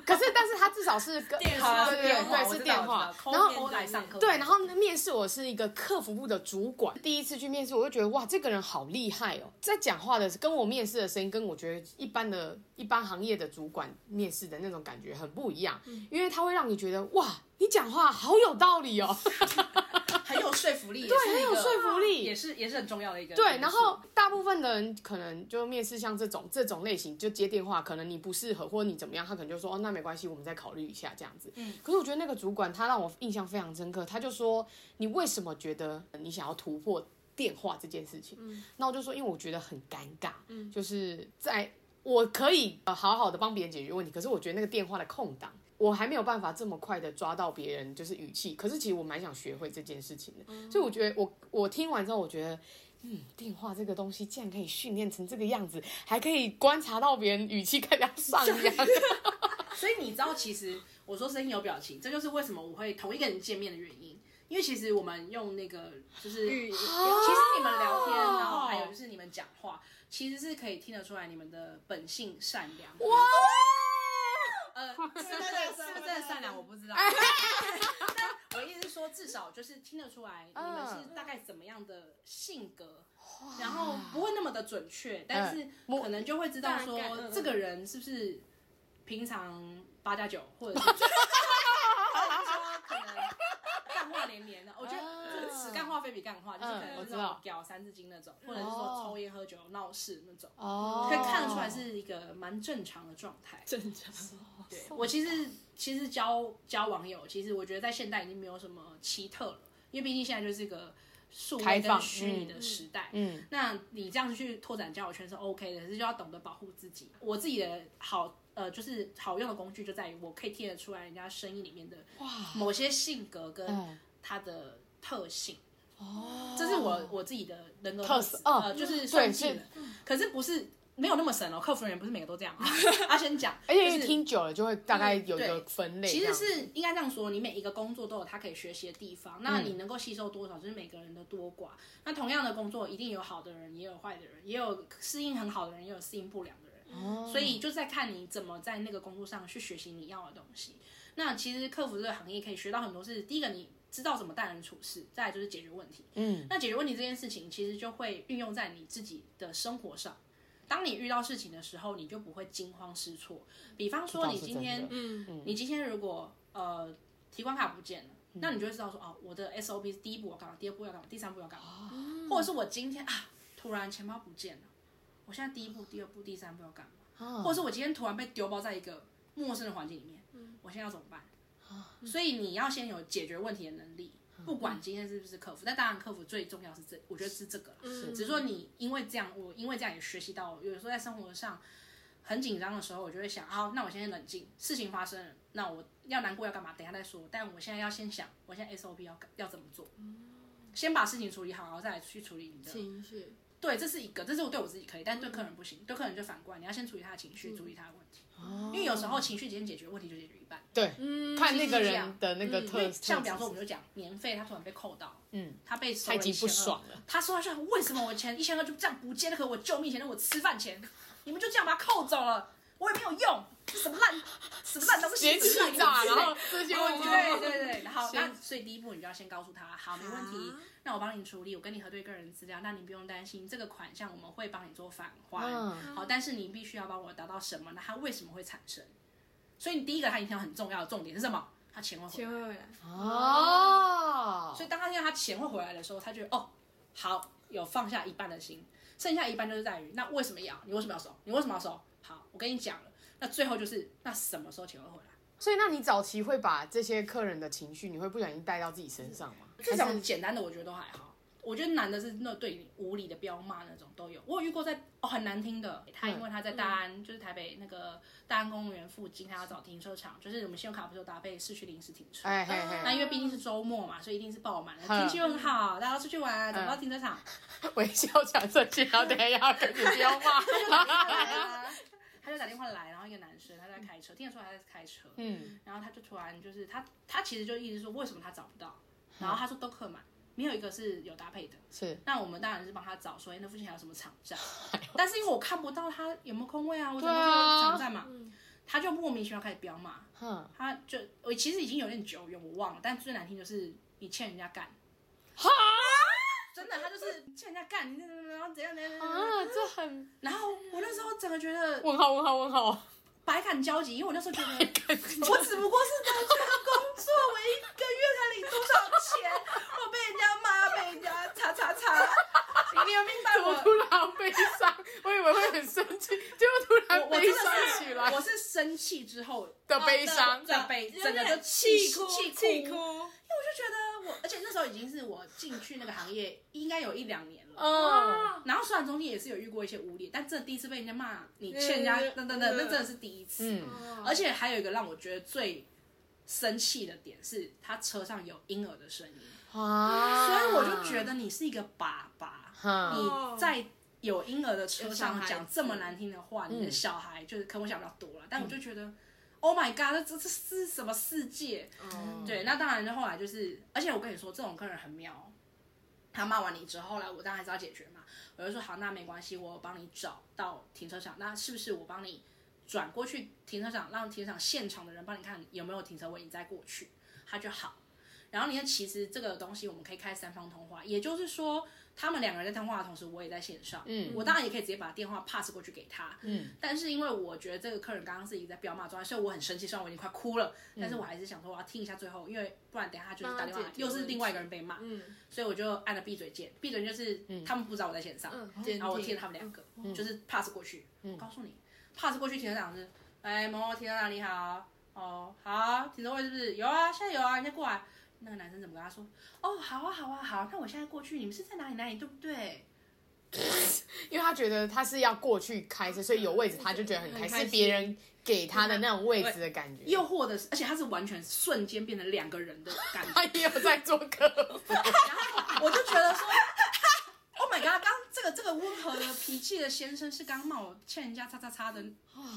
可是，但是他至少是个电话，对对对，是电话。然后来上课，对，然后面试我是一个客服部的主管。第一次去面试，我就觉得哇，这个人好厉害哦，在讲话的跟我面试的声音，跟我觉得一般的一般行业的主管面试的那种感觉很不一样，因为他会让你觉得哇，你讲话好有道理哦。很有说服力，对，很有说服力，也是也是很重要的一个。对，然后大部分的人可能就面试像这种这种类型，就接电话，可能你不适合或者你怎么样，他可能就说哦，那没关系，我们再考虑一下这样子。嗯。可是我觉得那个主管他让我印象非常深刻，他就说你为什么觉得你想要突破电话这件事情？嗯。那我就说，因为我觉得很尴尬，嗯，就是在我可以呃好好的帮别人解决问题，可是我觉得那个电话的空档。我还没有办法这么快的抓到别人就是语气，可是其实我蛮想学会这件事情的，嗯、所以我觉得我我听完之后，我觉得，嗯，电话这个东西竟然可以训练成这个样子，还可以观察到别人语气开始要上扬，所以你知道，其实我说声音有表情，这就是为什么我会同一个人见面的原因，因为其实我们用那个就是，其实你们聊天，然后还有就是你们讲话，其实是可以听得出来你们的本性善良。哇！呃，是不是是不是真的善良？我不知道。但我意思是说，至少就是听得出来你们是大概怎么样的性格，然后不会那么的准确，但是可能就会知道说这个人是不是平常八加九，或者是 说可能干话连连的。我觉得。此干话非比干话，就是可能那种屌三字经那种，或者是说抽烟喝酒闹事那种，哦可以看得出来是一个蛮正常的状态。正常。对，我其实其实交交网友，其实我觉得在现代已经没有什么奇特了，因为毕竟现在就是一个数位跟虚拟的时代。嗯。那你这样去拓展交友圈是 OK 的，可是就要懂得保护自己。我自己的好呃，就是好用的工具就在于我可以听得出来人家声音里面的某些性格跟他的。特性哦，这是我我自己的人格特色，呃，就是算计的。可是不是没有那么神哦，客服人员不是每个都这样 啊。阿先讲，而且听久了就会大概有一个分类。其实是应该这样说，你每一个工作都有他可以学习的地方，那你能够吸收多少，就是每个人的多寡。那同样的工作，一定有好的人，也有坏的人，也有适应很好的人，也有适应不良的人。哦，所以就在看你怎么在那个工作上去学习你要的东西。那其实客服这个行业可以学到很多是，是第一个你知道怎么待人处事，再来就是解决问题。嗯，那解决问题这件事情其实就会运用在你自己的生活上。当你遇到事情的时候，你就不会惊慌失措。比方说，你今天，嗯，你今天如果呃提款卡不见了，嗯、那你就会知道说，哦，我的 SOP 是第一步要干嘛，第二步要干嘛，第三步要干嘛，哦、或者是我今天啊突然钱包不见了，我现在第一步、第二步、第三步要干嘛，哦、或者是我今天突然被丢包在一个陌生的环境里面，嗯、我现在要怎么办？哦、所以你要先有解决问题的能力。不管今天是不是客服，但当然客服最重要是这，我觉得是这个。是，只是说你因为这样，我因为这样也学习到，有时候在生活上很紧张的时候，我就会想，好，那我现在冷静，事情发生了，那我要难过要干嘛？等一下再说。但我现在要先想，我现在 SOP 要要怎么做？先把事情处理好，然后再来去处理你的情绪。对，这是一个，这是我对我自己可以，但对客人不行，对客人就反过来，你要先处理他的情绪，处理他的问题。因为有时候情绪先解决，问题就解决一半。对，看那个人的那个特，像比方说，我们就讲年费，他突然被扣到，嗯，他被收了一千二，他已经不爽了。他说他说为什么我钱一千二就这样不见了？可我救命钱，那我吃饭钱，你们就这样把它扣走了，我也没有用，什么烂什么烂东西，气炸，然后这些问题，对对对，然后那所以第一步你就要先告诉他，好，没问题。那我帮你处理，我跟你核对个人资料，那你不用担心这个款项我们会帮你做返还，嗯、好，但是你必须要帮我达到什么？那它为什么会产生？所以你第一个他一定要很重要的重点是什么？他钱会回来。钱会回来哦。所以当他听到他钱会回来的时候，他觉得哦，好，有放下一半的心，剩下一半就是在于那为什么要？你为什么要收？你为什么要收？好，我跟你讲了，那最后就是那什么时候钱会回来？所以那你早期会把这些客人的情绪，你会不小心带到自己身上吗？这种简单的，我觉得都还好。我觉得难的是那对你无理的彪骂那种都有。我有遇过在哦很难听的，他因为他在大安，嗯、就是台北那个大安公园附近，他要找停车场，就是我们信用卡不是有搭配市区临时停车。哎。那因为毕竟是周末嘛，所以一定是爆满。天气又很好，大家出去玩，找不到停车场。微笑讲这些，然后等下要跟你彪骂。他就打电话来，然后一个男生他在开车，听得出来他在开车。嗯。然后他就突然就是他他其实就一直说为什么他找不到，然后他说都客满。没有一个是有搭配的，是。那我们当然是帮他找，说，哎，那附近还有什么场站？但是因为我看不到他有没有空位啊，我怎么知道场站嘛？他就莫名其妙开始飙骂，他就我其实已经有点久远，我忘了。但最难听就是你欠人家干，哈，真的，他就是欠人家干，然后怎样怎样怎样啊，这很。然后我那时候整个觉得，问号问号问号，百感交集，因为我那时候觉得，我只不过是在这个工作，我一个月才领多少钱？我被人家骂，被人家叉叉叉，你有明白我？我突然好悲伤，我以为会很生气，结果突然悲伤起来。我是生气之后的悲伤，的悲，整个就气哭气哭。我就觉得我，而且那时候已经是我进去那个行业应该有一两年了。哦。然后虽然中间也是有遇过一些无理，但真的第一次被人家骂，你欠人家等等等，那真的是第一次。嗯。而且还有一个让我觉得最生气的点是，他车上有婴儿的声音。啊，所以我就觉得你是一个爸爸，你在有婴儿的车上讲这么难听的话，你的小孩就是可能我想比较多了，但我就觉得，Oh my God，这这这是什么世界？对，那当然就后来就是，而且我跟你说，这种客人很妙，他骂完你之后，后来我当然还是要解决嘛，我就说好，那没关系，我帮你找到停车场，那是不是我帮你转过去停车场，让停车场现场的人帮你看有没有停车位，你再过去，他就好。然后你看，其实这个东西我们可以开三方通话，也就是说，他们两个人在通话的同时，我也在线上。嗯，我当然也可以直接把电话 pass 过去给他。嗯，但是因为我觉得这个客人刚刚是已经在飙骂状态，所以我很生气，虽然我已经快哭了，但是我还是想说我要听一下最后，因为不然等下他就是打电话又是另外一个人被骂。嗯，所以我就按了闭嘴键，闭嘴就是他们不知道我在线上，然后我听他们两个，就是 pass 过去。我，告诉你，pass 过去停车场是，哎，某某停车场你好，哦，好，停车位是不是？有啊，现在有啊，你先过来。那个男生怎么跟他说？哦，好啊，好啊，好啊，那我现在过去。你们是在哪里？哪里？对不对？因为他觉得他是要过去开车，所以有位置，他就觉得很开心，是别人给他的那种位置的感觉。又或者是，而且他是完全瞬间变成两个人的感觉。他也有在做客服，然 后我就觉得说，Oh my god！刚这个这个温和的脾气的先生是刚骂我欠人家叉叉叉的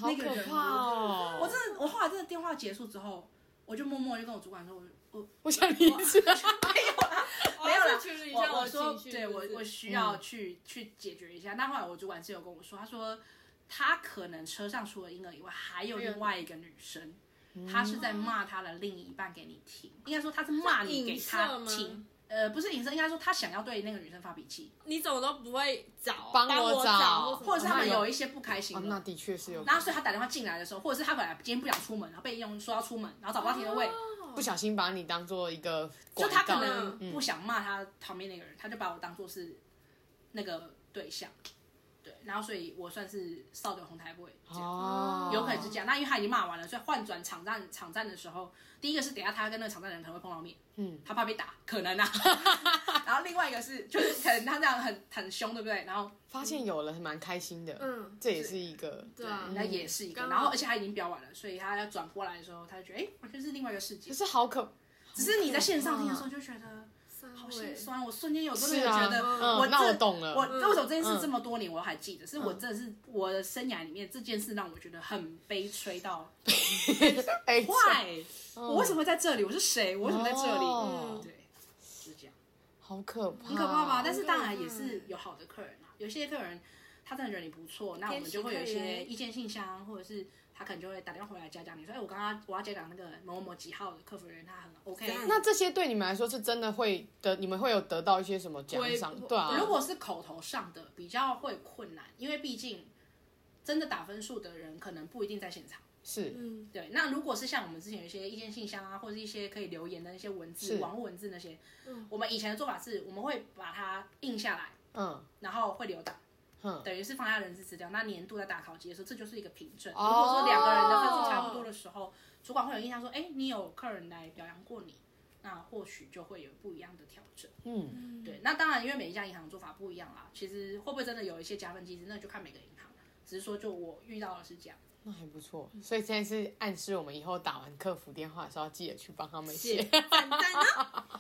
那个人吗？哦、我真的，我后来真的电话结束之后，我就默默就跟我主管说，我。我我想离职，没有啦，没有啦。我我说，对我我需要去去解决一下。那后来我主管是有跟我说，他说他可能车上除了婴儿以外，还有另外一个女生，他是在骂他的另一半给你听，应该说他是骂你给他听。呃，不是隐身，应该说他想要对那个女生发脾气，你怎么都不会找帮我找，或者是他们有。一些不开心、哦，那的确是有。然后所以他打电话进来的时候，或者是他本来今天不想出门，然后被用说要出门，然后找不到停车位，不小心把你当做一个，就他可能不想骂他旁边那个人，嗯、他就把我当做是那个对象。对，然后所以我算是扫的红台位，哦，有可能是这样。那因为他已经骂完了，所以换转场战场战的时候，第一个是等下他跟那个场战的人可能会碰到面，嗯，他怕被打，可能啊。然后另外一个是，就是可能他这样很很凶，对不对？然后发现有了，蛮开心的，嗯，这也是一个，对，那也是一个。然后而且他已经飙完了，所以他要转过来的时候，他就觉得，哎，完全是另外一个世界。可是好可，只是你在线上听的时候就觉得。好心酸，我瞬间有真的觉得，我那我懂了。我为什么这件事这么多年我都还记得？是我真的是我的生涯里面这件事让我觉得很悲催到，哎，Why？我为什么会在这里？我是谁？我为什么在这里？对，是这样，好可怕，很可怕吧？但是当然也是有好的客人啊，有些客人他真的觉得你不错，那我们就会有一些意见信箱或者是。他可能就会打电话回来嘉奖你说，哎，我刚刚我要嘉奖那个某某几号的客服人员，他很 OK。那这些对你们来说是真的会得，你们会有得到一些什么奖赏？对啊。如果是口头上的，比较会困难，因为毕竟真的打分数的人可能不一定在现场。是，嗯，对。那如果是像我们之前有一些意见信箱啊，或者一些可以留言的那些文字、网络文字那些，嗯，我们以前的做法是，我们会把它印下来，嗯，然后会留档。等于是放下人事资料，那年度在打考绩的时候，这就是一个凭证。如果说两个人的分数差不多的时候，主管会有印象说，哎，你有客人来表扬过你，那或许就会有不一样的调整。嗯，对。那当然，因为每一家银行做法不一样啦，其实会不会真的有一些加分机制，那就看每个银行。只是说，就我遇到的是这样，那还不错。所以现在是暗示我们以后打完客服电话的时候，要记得去帮他们写。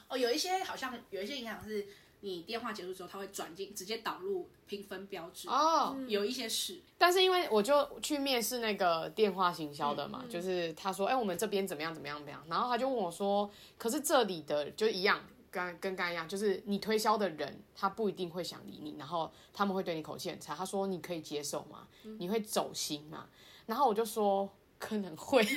哦，有一些好像有一些银行是。你电话结束之后，他会转进直接导入评分标志哦，有一些是，但是因为我就去面试那个电话行销的嘛，嗯、就是他说，哎、欸，我们这边怎么样怎么样怎么样，然后他就问我说，可是这里的就一样，跟跟刚刚一样，就是你推销的人他不一定会想理你，然后他们会对你口气很差，他说你可以接受吗？你会走心吗？然后我就说可能会。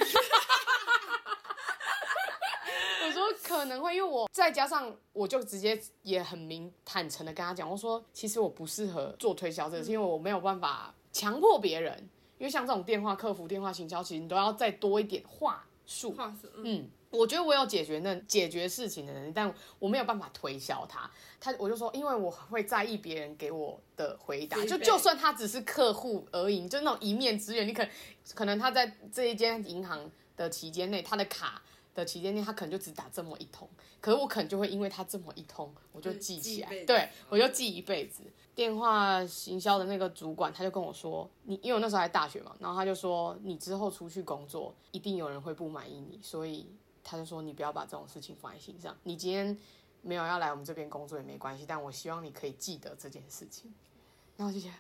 可能会，因为我再加上，我就直接也很明坦诚的跟他讲，我说其实我不适合做推销这个，是因为我没有办法强迫别人，因为像这种电话客服、电话行销，其实你都要再多一点话术。话术，嗯，我觉得我有解决那解决事情的能力，但我没有办法推销他。他我就说，因为我会在意别人给我的回答，就就算他只是客户而已，就那种一面之缘，你可可能他在这一间银行的期间内，他的卡。的旗舰店，他可能就只打这么一通，可是我可能就会因为他这么一通，我就记起来，对，我就记一辈子。电话行销的那个主管，他就跟我说，你因为我那时候还大学嘛，然后他就说，你之后出去工作，一定有人会不满意你，所以他就说，你不要把这种事情放在心上。你今天没有要来我们这边工作也没关系，但我希望你可以记得这件事情。然后就觉得。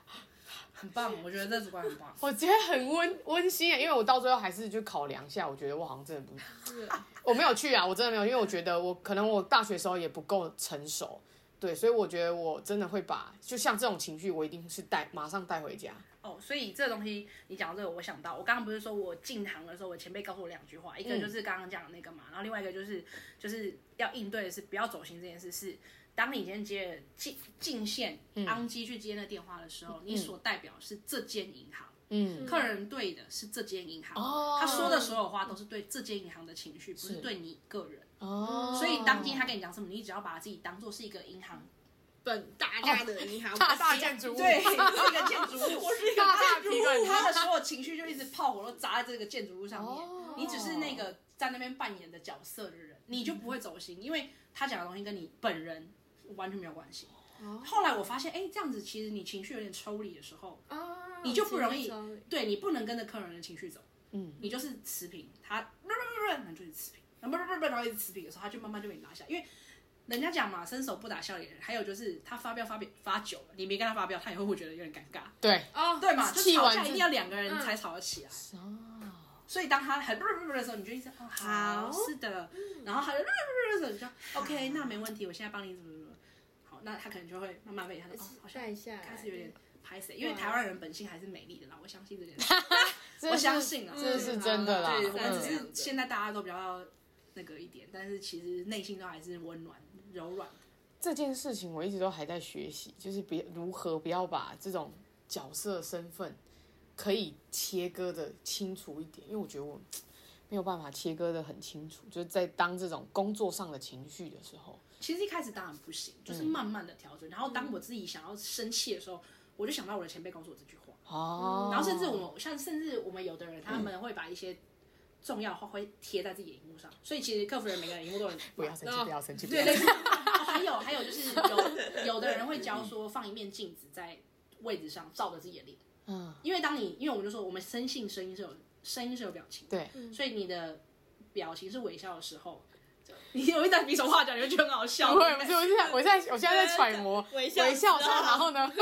很棒，我觉得这主管很棒。我觉得很温温馨，因为我到最后还是就考量一下，我觉得我好像真的不是，我没有去啊，我真的没有，因为我觉得我可能我大学时候也不够成熟，对，所以我觉得我真的会把就像这种情绪，我一定是带马上带回家。哦，所以这个东西你讲到这个，我想到我刚刚不是说我进堂的时候，我前辈告诉我两句话，一个就是刚刚讲的那个嘛，然后另外一个就是就是要应对的是不要走心这件事是。当你今天接进进线昂基去接那电话的时候，嗯、你所代表是这间银行，嗯，客人对的是这间银行，哦，他说的所有话都是对这间银行的情绪，不是对你个人，哦，所以当今天他跟你讲什么，你只要把自己当做是一个银行本大家的银行，大大建筑物，对，是一个建筑物，我是一个大建筑物，他的所有情绪就一直炮火都砸在这个建筑物上面，你只是那个在那边扮演的角色的人，你就不会走心，因为他讲的东西跟你本人。完全没有关系。后来我发现，哎，这样子其实你情绪有点抽离的时候，你就不容易，对，你不能跟着客人的情绪走，嗯，你就是持平，他不不不不，那就是持平，不不不不，然后一直持平的时候，他就慢慢就被你拿下，因为人家讲嘛，伸手不打笑脸人，还有就是他发飙发飙发久了，你没跟他发飙，他也会会觉得有点尴尬，对，哦，对嘛，就吵架一定要两个人才吵得起来，哦，所以当他很不不不的时候，你就一直哦好，是的，然后他就不不不的时候，你就 OK，那没问题，我现在帮你怎么怎么好。那他可能就会慢慢被他的哦，好像开始有点拍谁，因为台湾人本性还是美丽的啦，我相信这件事。我相信啊，这是真的啦。对，我们只是现在大家都比较那个一点，但是其实内心都还是温暖、柔软。这件事情我一直都还在学习，就是别如何不要把这种角色身份可以切割的清楚一点，因为我觉得我没有办法切割的很清楚，就是在当这种工作上的情绪的时候，其实一开始当然不行，就是慢慢的调整。嗯、然后当我自己想要生气的时候，我就想到我的前辈告诉我这句话，哦，然后甚至我们像甚至我们有的人，他们会把一些。重要的话会贴在自己的荧幕上，所以其实客服人每个人荧幕都有。不要生气，不要生气。对。还有还有就是有有的人会教说放一面镜子在位置上照着自己的脸。嗯。因为当你因为我们就说我们生性声音是有声音是有表情。对。所以你的表情是微笑的时候。你有一在比手画脚，你会觉得很好笑。不会，不是，我现在，我现在，我现在在揣摩微笑，微笑然后呢？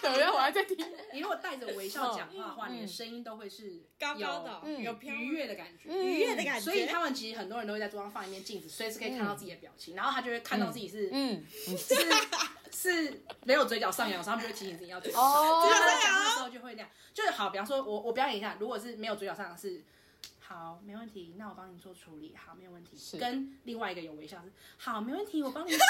对，然后我还在听。你如果带着微笑讲话的话，你的声音都会是高高的，有愉悦的感觉，愉悦的感觉。所以他们其实很多人都会在桌上放一面镜子，随时可以看到自己的表情，然后他就会看到自己是，嗯，是是没有嘴角上扬，然后他们就会提醒自己要嘴角上扬。嘴角上扬的时候就会那样，就是好，比方说我我表演一下，如果是没有嘴角上扬是。好，没问题，那我帮你做处理。好，没有问题。跟另外一个有微笑是好，没问题，我帮你处理。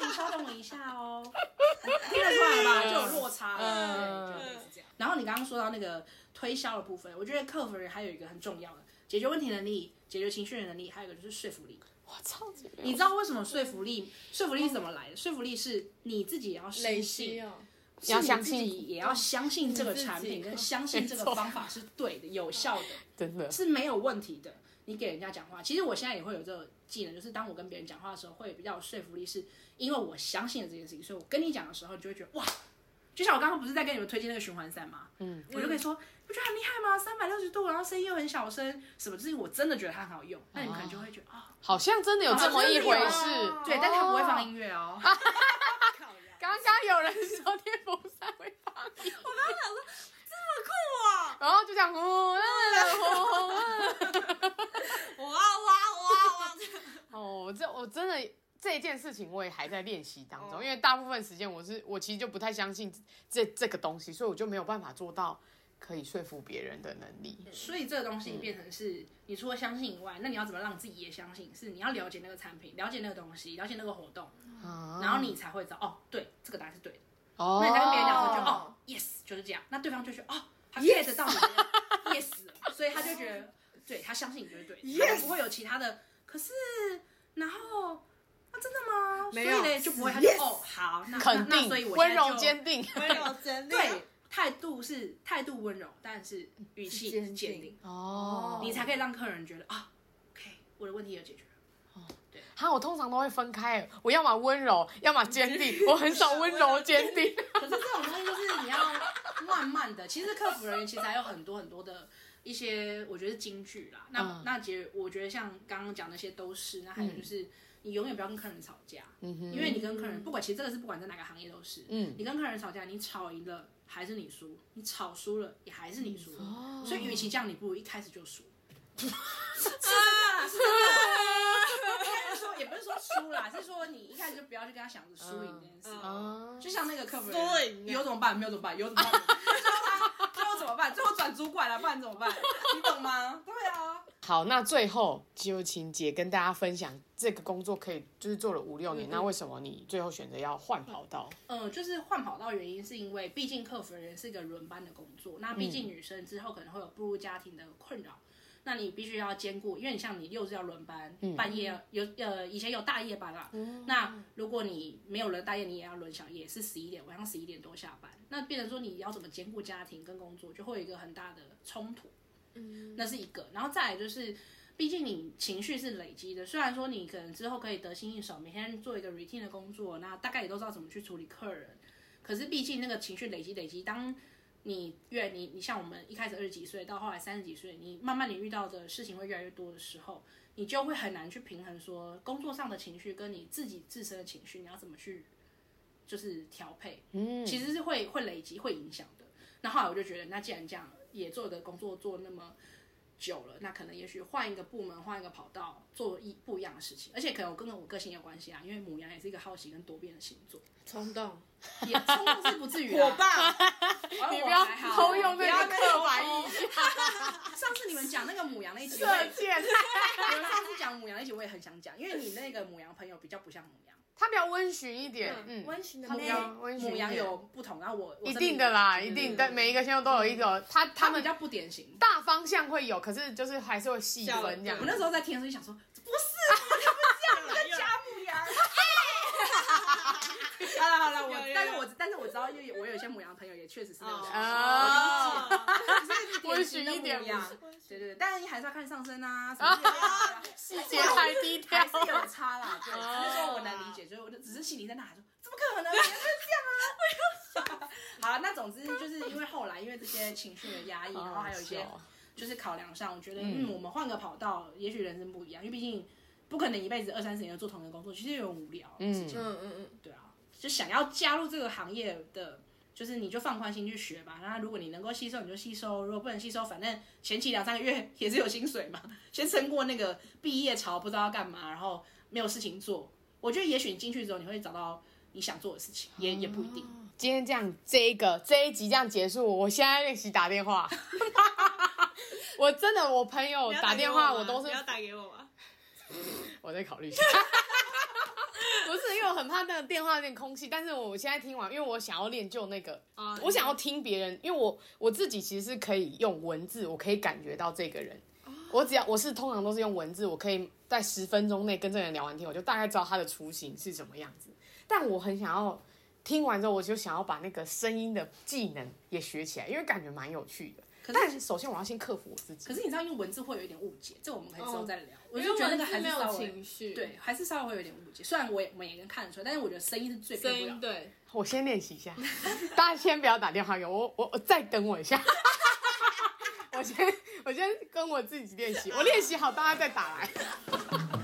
那你稍等我一下哦。听得出来吧？就有落差了。对，就是这样。然后你刚刚说到那个推销的部分，我觉得客服人还有一个很重要的解决问题能力、解决情绪的能力，还有一个就是说服力。我操！你知道为什么说服力？说服力是怎么来的？说服力是你自己也要相信。你要相信，也要相信这个产品，跟相信这个方法是对的、有效的，真的是没有问题的。你给人家讲话，其实我现在也会有这个技能，就是当我跟别人讲话的时候，会比较有说服力，是因为我相信了这件事情，所以我跟你讲的时候，你就会觉得哇，就像我刚刚不是在跟你们推荐那个循环扇吗？嗯，我就可以说，不觉得很厉害吗？三百六十度，然后声音又很小声，什么？就是我真的觉得它很好用，那你们可能就会觉得啊，好像真的有这么一回事，对，但他不会放音乐哦。刚刚有人说电风扇会放屁，我刚刚想说这么酷啊，然后就这样呼呼呼，哇哇哇哇！哦，这我真的这一件事情我也还在练习当中，因为大部分时间我是我其实就不太相信这这个东西，所以我就没有办法做到可以说服别人的能力。所以这个东西变成是你除了相信以外，那你要怎么让自己也相信？是你要了解那个产品，了解那个东西，了解那个活动。然后你才会知道哦，对，这个答案是对的。哦，那你才跟别人讲说，就哦，yes，就是这样。那对方就觉得哦，他 get 到你的 yes，所以他就觉得，对，他相信你就是对的，他就不会有其他的。可是，然后，那真的吗？没有，所以呢就不会，他就哦，好，那肯定，所以我温柔坚定，温柔坚定，对，态度是态度温柔，但是语气是坚定。哦，你才可以让客人觉得啊，OK，我的问题有解决。哈，我通常都会分开，我要么温柔，要么坚定，我很少温柔坚定。可是这种东西就是你要慢慢的，其实客服人员其实还有很多很多的一些，我觉得是金句啦。那、嗯、那其实我觉得像刚刚讲那些都是，那还有就是你永远不要跟客人吵架，嗯哼，因为你跟客人不管，其实这个是不管在哪个行业都是，嗯，你跟客人吵架，你吵赢了还是你输，你吵输了也还是你输，哦、所以与其这样，你不如一开始就输。是真的，是真的。也不是说输啦，是说你一开始就不要去跟他想着输赢这件事。嗯，就像那个客服有怎么办？没有怎么办？有怎么办？最后怎么办？最后转主管了，不然怎么办？你懂吗？对啊。好，那最后就请姐跟大家分享这个工作可以就是做了五六年，那为什么你最后选择要换跑道？嗯，就是换跑道原因是因为毕竟客服人员是一个轮班的工作，那毕竟女生之后可能会有步入家庭的困扰。那你必须要兼顾，因为你像你六日要轮班，嗯、半夜有呃以前有大夜班啦。嗯、那如果你没有轮大夜，你也要轮小夜，是十一点晚上十一点多下班。那变成说你要怎么兼顾家庭跟工作，就会有一个很大的冲突。嗯，那是一个。然后再来就是，毕竟你情绪是累积的，虽然说你可能之后可以得心应手，每天做一个 routine 的工作，那大概也都知道怎么去处理客人。可是毕竟那个情绪累积累积，当你越你你像我们一开始二十几岁，到后来三十几岁，你慢慢你遇到的事情会越来越多的时候，你就会很难去平衡说工作上的情绪跟你自己自身的情绪，你要怎么去就是调配？嗯，其实是会会累积会影响的。那后来我就觉得，那既然这样，也做的工作做那么久了，那可能也许换一个部门，换一个跑道，做一不一样的事情。而且可能我跟我个性有关系啊，因为母羊也是一个好奇跟多变的星座，冲动。也冲动是不至于，火爆，你不要偷用那个刻板印象。上次你们讲那个母羊那一集，射箭。你们上次讲母羊那一集，我也很想讲，因为你那个母羊朋友比较不像母羊，他比较温驯一点，嗯，温驯的温驯。母羊有不同，然后我一定的啦，一定，但每一个星座都有一种，他他们比较不典型，大方向会有，可是就是还是会细分这样。我那时候在听的时候就想说，不是，他不是这样，你在假牡羊。好了好了，我但是我但是我知道，因为我有一些母羊朋友也确实是那种啊，温驯一点牡羊，对对对，但是你还是要看上身啊，什么细节太低调，还是有差啦。对，那时候我能理解，所以我就只是心里在那喊说，怎么可能？原来是这样啊！好了，那总之就是因为后来因为这些情绪的压抑，然后还有一些就是考量上，我觉得嗯，我们换个跑道，也许人生不一样，因为毕竟不可能一辈子二三十年做同一个工作，其实有点无聊。嗯嗯嗯嗯，对啊。就想要加入这个行业的，就是你就放宽心去学吧。然后如果你能够吸收，你就吸收；如果不能吸收，反正前期两三个月 也是有薪水嘛，先撑过那个毕业潮，不知道要干嘛，然后没有事情做。我觉得也许你进去之后，你会找到你想做的事情，也也不一定。今天这样，这一个这一集这样结束，我现在练习打电话。我真的，我朋友打电话，我都是不要打给我吧。我再考虑一下。不是，因为我很怕那个电话有点空气。但是我现在听完，因为我想要练就那个，啊、我想要听别人，因为我我自己其实是可以用文字，我可以感觉到这个人。哦、我只要我是通常都是用文字，我可以在十分钟内跟这个人聊完天，我就大概知道他的雏形是什么样子。但我很想要听完之后，我就想要把那个声音的技能也学起来，因为感觉蛮有趣的。但是首先我要先克服我自己。可是你知道用文字会有一点误解，这我们可以之后再聊。我就觉得那个还是稍微对，还是稍微会有点误解。虽然我也我们也能看得出来，但是我觉得声音是最重要的。对，我先练习一下，大家先不要打电话给我，我我再等我一下。我先我先跟我自己练习，我练习好大家再打来。